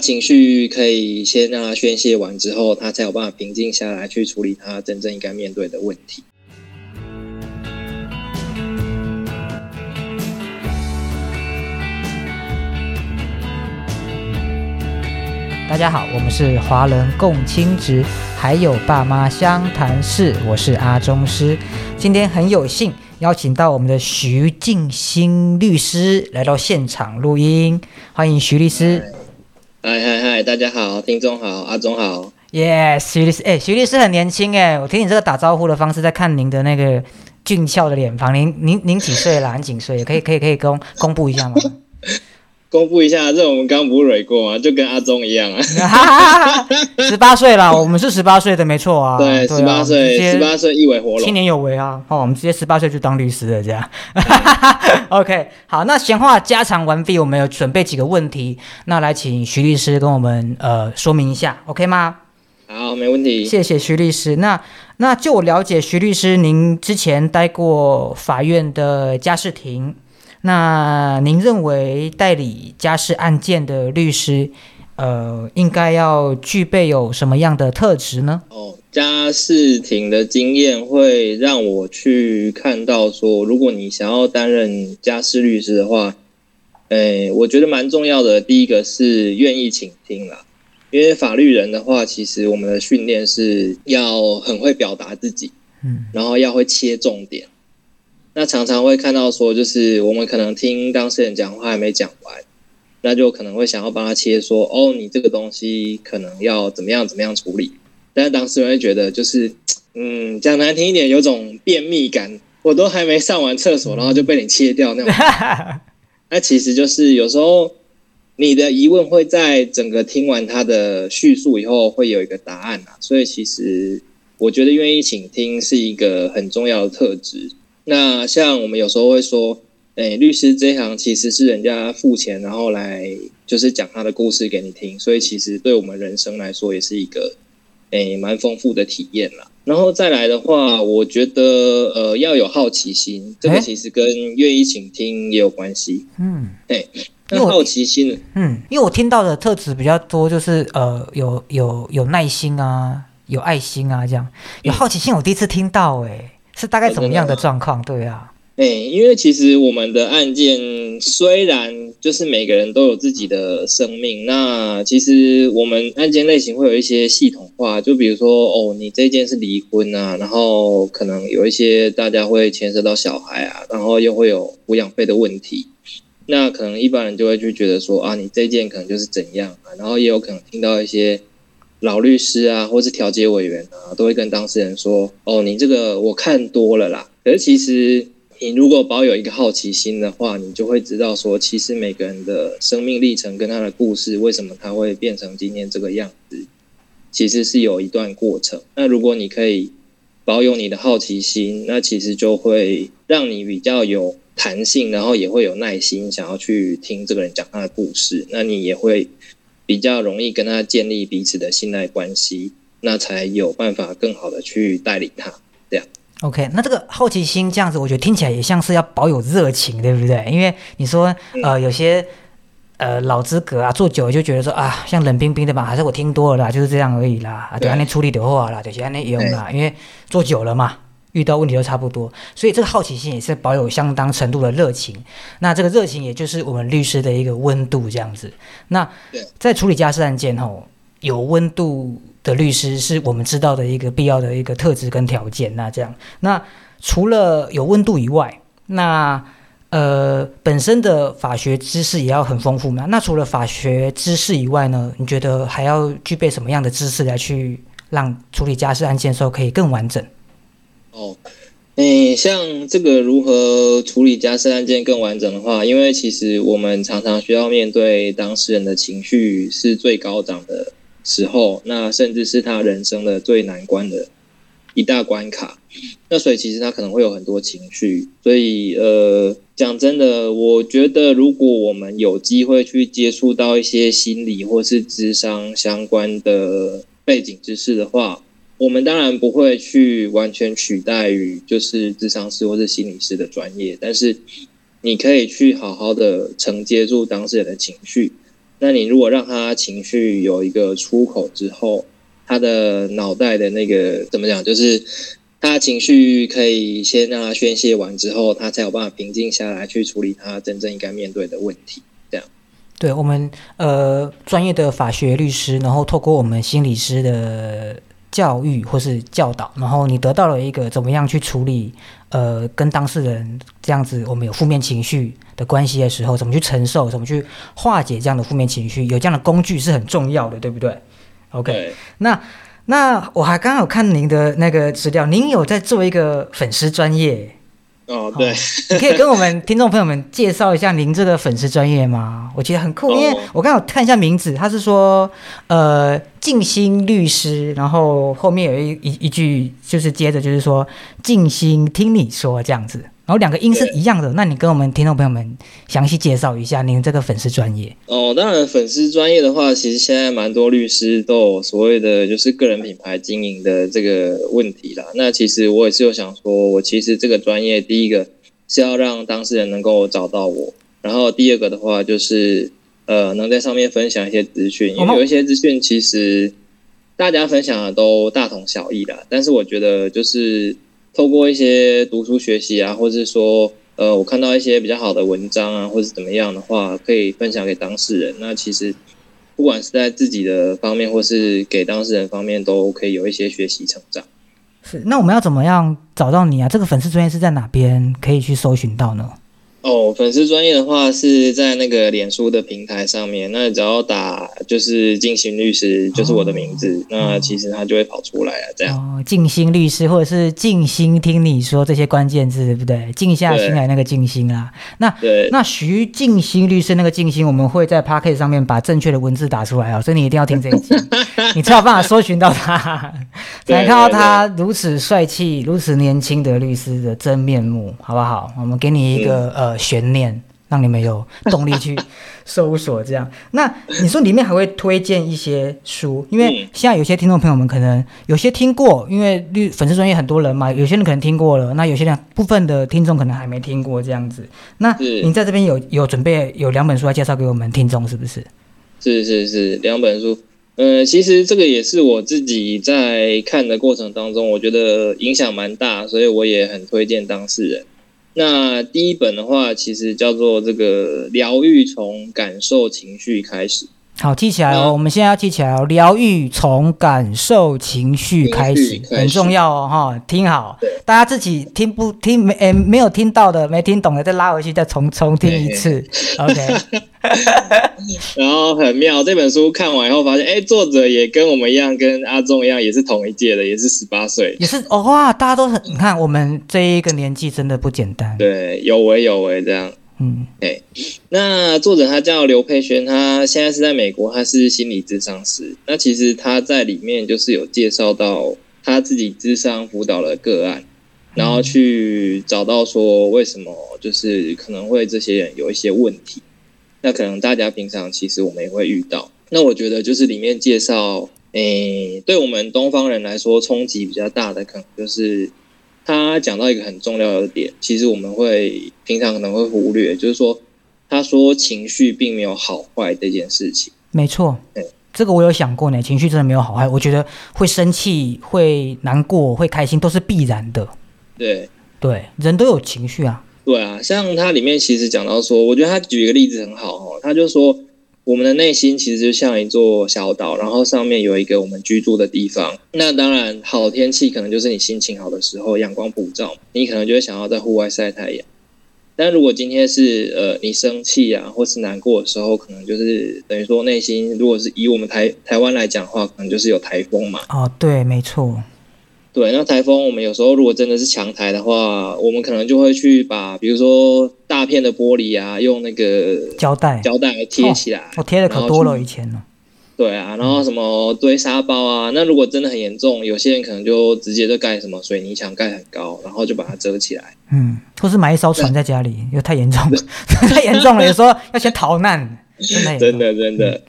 他情绪可以先让他宣泄完之后，他才有办法平静下来去处理他真正应该面对的问题。大家好，我们是华人共青职，还有爸妈湘潭市，我是阿中师。今天很有幸邀请到我们的徐静心律师来到现场录音，欢迎徐律师。嗨嗨嗨，大家好，听众好，阿忠好。Yes，徐律师，哎，徐律师很年轻哎，我听你这个打招呼的方式，在看您的那个俊俏的脸庞。您您您几岁了？您几岁？可以可以可以公公布一下吗？公布一下，这我们刚不是蕊过吗？就跟阿忠一样啊，十八岁啦，我们是十八岁的，没错啊。对，十八岁，十八岁一为活龙，青年有为啊。哦，我们直接十八岁就当律师了，这样。OK，好，那闲话家常完毕，我们有准备几个问题，那来请徐律师跟我们呃说明一下，OK 吗？好，没问题。谢谢徐律师。那那就我了解，徐律师您之前待过法院的家事庭。那您认为代理家事案件的律师，呃，应该要具备有什么样的特质呢？哦，家事庭的经验会让我去看到说，如果你想要担任家事律师的话，诶，我觉得蛮重要的。第一个是愿意倾听啦，因为法律人的话，其实我们的训练是要很会表达自己，嗯，然后要会切重点。那常常会看到说，就是我们可能听当事人讲话还没讲完，那就可能会想要帮他切说，哦，你这个东西可能要怎么样怎么样处理，但是当事人会觉得就是，嗯，讲难听一点，有种便秘感，我都还没上完厕所，然后就被你切掉那种。那其实就是有时候你的疑问会在整个听完他的叙述以后，会有一个答案啊。所以其实我觉得愿意倾听是一个很重要的特质。那像我们有时候会说，诶，律师这一行其实是人家付钱，然后来就是讲他的故事给你听，所以其实对我们人生来说也是一个诶蛮丰富的体验啦。然后再来的话，我觉得呃要有好奇心，这个其实跟愿意倾听也有关系。嗯，对，那好奇心，嗯，因为我听到的特质比较多，就是呃有有有耐心啊，有爱心啊，这样有好奇心，我第一次听到，哎。是大概怎么样的状况？对啊，哎，因为其实我们的案件虽然就是每个人都有自己的生命，那其实我们案件类型会有一些系统化，就比如说哦，你这件是离婚啊，然后可能有一些大家会牵涉到小孩啊，然后又会有抚养费的问题，那可能一般人就会去觉得说啊，你这件可能就是怎样啊，然后也有可能听到一些。老律师啊，或是调解委员啊，都会跟当事人说：“哦，你这个我看多了啦。”可是其实，你如果保有一个好奇心的话，你就会知道说，其实每个人的生命历程跟他的故事，为什么他会变成今天这个样子，其实是有一段过程。那如果你可以保有你的好奇心，那其实就会让你比较有弹性，然后也会有耐心，想要去听这个人讲他的故事。那你也会。比较容易跟他建立彼此的信赖关系，那才有办法更好的去带领他。这样，OK。那这个好奇心这样子，我觉得听起来也像是要保有热情，对不对？因为你说，呃，有些呃老资格啊，做久了就觉得说啊，像冷冰冰的吧，还是我听多了啦，就是这样而已啦。啊，对，那处理的话啦，就是那用啦，因为做久了嘛。遇到问题都差不多，所以这个好奇心也是保有相当程度的热情。那这个热情也就是我们律师的一个温度这样子。那在处理家事案件吼，有温度的律师是我们知道的一个必要的一个特质跟条件。那这样，那除了有温度以外，那呃本身的法学知识也要很丰富嘛。那除了法学知识以外呢，你觉得还要具备什么样的知识来去让处理家事案件的时候可以更完整？哦，诶，像这个如何处理家事案件更完整的话，因为其实我们常常需要面对当事人的情绪是最高涨的时候，那甚至是他人生的最难关的一大关卡。那所以其实他可能会有很多情绪，所以呃，讲真的，我觉得如果我们有机会去接触到一些心理或是智商相关的背景知识的话。我们当然不会去完全取代于就是智商师或是心理师的专业，但是你可以去好好的承接住当事人的情绪，那你如果让他情绪有一个出口之后，他的脑袋的那个怎么讲，就是他情绪可以先让他宣泄完之后，他才有办法平静下来去处理他真正应该面对的问题。这样，对我们呃专业的法学律师，然后透过我们心理师的教育或是教导，然后你得到了一个怎么样去处理呃跟当事人这样子我们有负面情绪的关系的时候，怎么去承受，怎么去化解这样的负面情绪，有这样的工具是很重要的，对不对？OK，对，那那我还刚好看您的那个资料，您有在做一个粉丝专业。哦，对，你可以跟我们听众朋友们介绍一下您这个粉丝专业吗？我觉得很酷，因为哦我刚好看一下名字，他是说呃静心律师，然后后面有一一一句就是接着就是说静心听你说这样子，然后两个音是一样的。那你跟我们听众朋友们详细介绍一下您这个粉丝专业。哦，当然，粉丝专业的话，其实现在蛮多律师都有所谓的就是个人品牌经营的这个问题啦。那其实我也是有想说，我其实这个专业第一个是要让当事人能够找到我，然后第二个的话就是呃能在上面分享一些资讯，因为有一些资讯其实大家分享的都大同小异啦。但是我觉得就是透过一些读书学习啊，或者是说呃，我看到一些比较好的文章啊，或是怎么样的话，可以分享给当事人。那其实不管是在自己的方面，或是给当事人方面，都可以有一些学习成长。是，那我们要怎么样找到你啊？这个粉丝专业是在哪边可以去搜寻到呢？哦，粉丝专业的话是在那个脸书的平台上面，那只要打就是静心律师，就是我的名字，那其实他就会跑出来了。这样，哦，静心律师或者是静心听你说这些关键字，对不对？静下心来那个静心啊。那对，那徐静心律师那个静心，我们会在 p a c k e t 上面把正确的文字打出来哦，所以你一定要听这一集，你才有办法搜寻到他，才能看到他如此帅气、如此年轻的律师的真面目，好不好？我们给你一个、呃悬念，让你们有动力去 搜索。这样，那你说里面还会推荐一些书，因为嗯现在有些听众朋友们可能有些听过，因为绿粉丝专业很多人嘛，有些人可能听过了，那有些人部分的听众可能还没听过这样子。那是您在这边有有准备有两本书要介绍给我们听众，是不是？是是是，两本书。呃，其实这个也是我自己在看的过程当中，我觉得影响蛮大，所以我也很推荐当事人。那第一本的话，其实叫做这个疗愈从感受情绪开始。好，记起来哦，嗯我们现在要记起来哦。疗愈从感受情绪开始，开始很重要哦，哈，听好，大家自己听不听没？诶，没有听到的、没听懂的，再拉回去，再重重听一次。OK，然后很妙，这本书看完以后发现，哎，作者也跟我们一样，跟阿忠一样，也是同一届的，也是十八岁。也是哦哇，大家都很，你看我们这一个年纪真的不简单。对，有为有为这样。嗯，那作者他叫刘佩轩，他现在是在美国，他是心理咨商师。那其实他在里面就是有介绍到他自己智商辅导的个案，然后去找到说为什么就是可能会这些人有一些问题。那可能大家平常其实我们也会遇到。那我觉得就是里面介绍，诶，对我们东方人来说冲击比较大的，可能就是他讲到一个很重要的点，其实我们会平常可能会忽略，就是说他说情绪并没有好坏这件事情。没错对，这个我有想过呢。情绪真的没有好坏，我觉得会生气、会难过、会开心都是必然的。对对，人都有情绪啊。对啊，像他里面其实讲到说，我觉得他举一个例子很好哦，他就说我们的内心其实就像一座小岛，然后上面有一个我们居住的地方。那当然，好天气可能就是你心情好的时候，阳光普照，你可能就会想要在户外晒太阳。但如果今天是呃你生气啊，或是难过的时候，可能就是等于说内心，如果是以我们台台湾来讲的话，可能就是有台风嘛。哦，对，没错。对，那台风我们有时候如果真的是强台的话，我们可能就会去把比如说大片的玻璃啊，用那个胶带，胶带贴起来。我贴的可多了，以前呢。对啊，然后什么堆沙包啊，那如果真的很严重，有些人可能就直接就盖什么水泥墙盖很高，然后就把它遮起来。嗯，或是买一艘船在家里，因为太严重了，太严重了，有时候要先逃难，真的真的 真的。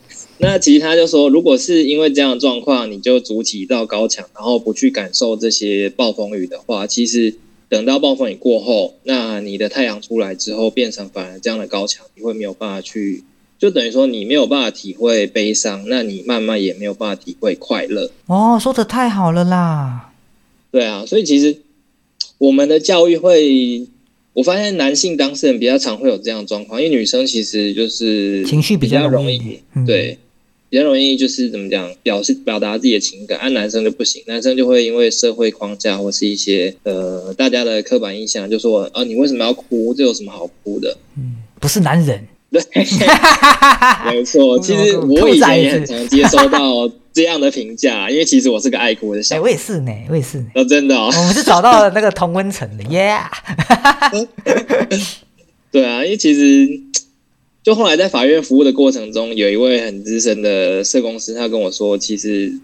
那其实他就说，如果是因为这样的状况，你就筑起一道高墙，然后不去感受这些暴风雨的话，其实等到暴风雨过后，那你的太阳出来之后，变成反而这样的高墙，你会没有办法去就等于说你没有办法体会悲伤，那你慢慢也没有办法体会快乐。哦，说的太好了啦。对啊，所以其实我们的教育会，我发现男性当事人比较常会有这样的状况，因为女生其实就是情绪比较容易，嗯对，比较容易就是怎么讲，表示表达自己的情感，而男生就不行，男生就会因为社会框架或是一些呃大家的刻板印象，就说啊你为什么要哭？这有什么好哭的？嗯，不是男人。对，没错。其实我以前也很常接收到这样的评价，因为其实我是个爱哭的小孩。我也是呢，我也是。哦，真的哦。我们是找到了那个同温层的，耶。对啊，因为其实就后来在法院服务的过程中，有一位很资深的社公司，他跟我说，其实。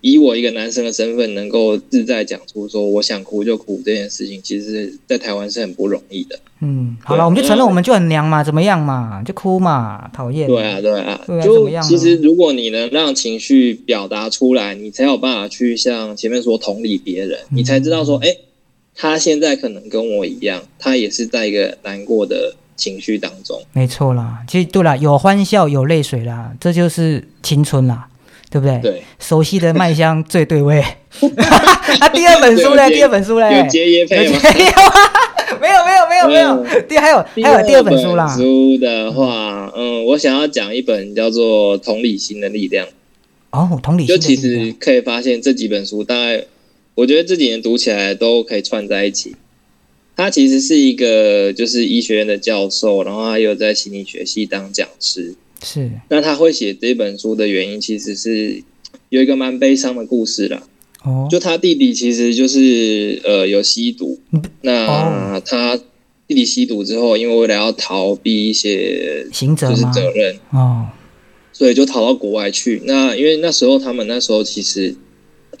以我一个男生的身份，能够自在讲出说我想哭就哭这件事情，其实，在台湾是很不容易的。嗯，好了，我们就承认我们就很娘嘛，怎么样嘛，就哭嘛，讨厌。对啊，对啊，就其实如果你能让情绪表达出来，你才有办法去像前面说同理别人，你才知道说，哎，他现在可能跟我一样，他也是在一个难过的情绪当中。没错啦，其实对啦，有欢笑有泪水啦，这就是青春啦。对不对？对，熟悉的麦香最对味。啊，第二本书嘞？第二本书嘞？有结业配吗？没有，没有，没有，没有。第还有还有第二本书啦。书的话，嗯，我想要讲一本叫做《同理心的力量》。哦，同理心。就其实可以发现这几本书，大概我觉得这几年读起来都可以串在一起。他其实是一个就是医学院的教授，然后他有在心理学系当讲师。是，那他会写这本书的原因，其实是有一个蛮悲伤的故事啦。哦，就他弟弟其实就是呃有吸毒，那他弟弟吸毒之后，因为为了要逃避一些刑责就是责任哦，所以就逃到国外去。那因为那时候他们那时候其实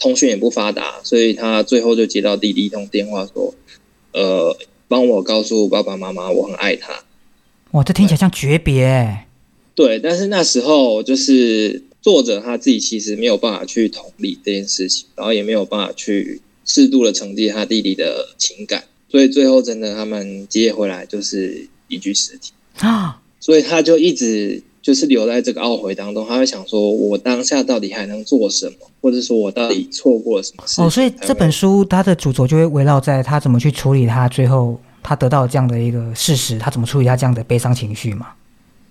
通讯也不发达，所以他最后就接到弟弟一通电话说，呃，帮我告诉爸爸妈妈我很爱他。哇，这听起来像诀别。对，但是那时候就是作者他自己其实没有办法去同理这件事情，然后也没有办法去适度的承接他弟弟的情感，所以最后真的他们接回来就是一具尸体啊，所以他就一直就是留在这个懊悔当中，他会想说，我当下到底还能做什么，或者说我到底错过了什么事？哦，所以这本书它的主轴就会围绕在他怎么去处理他最后他得到这样的一个事实，他怎么处理他这样的悲伤情绪嘛？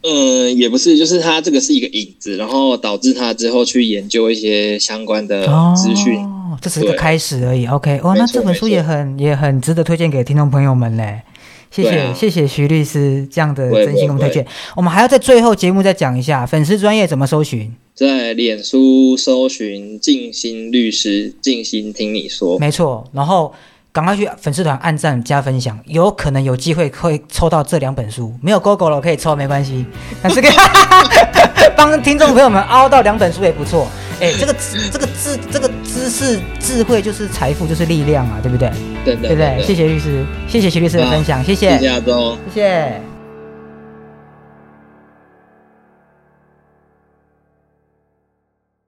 嗯，也不是，就是他这个是一个影子，然后导致他之后去研究一些相关的资讯。哦，这是一个开始而已。OK，哦，那这本书也很也很值得推荐给听众朋友们嘞。谢谢谢谢徐律师这样的真心我们推荐。我们还要在最后节目再讲一下粉丝专业怎么搜寻，在脸书搜寻静心律师，静心听你说。没错，然后。赶快去粉丝团按赞加分享，有可能有机会会抽到这两本书。没有勾勾了可以抽没关系，但是可 以帮听众朋友们凹到两本书也不错。哎，这个这个字这个知识智慧就是财富就是力量啊，对不对？对对对，谢谢律师，谢谢徐律师的分享，谢谢，谢谢谢谢。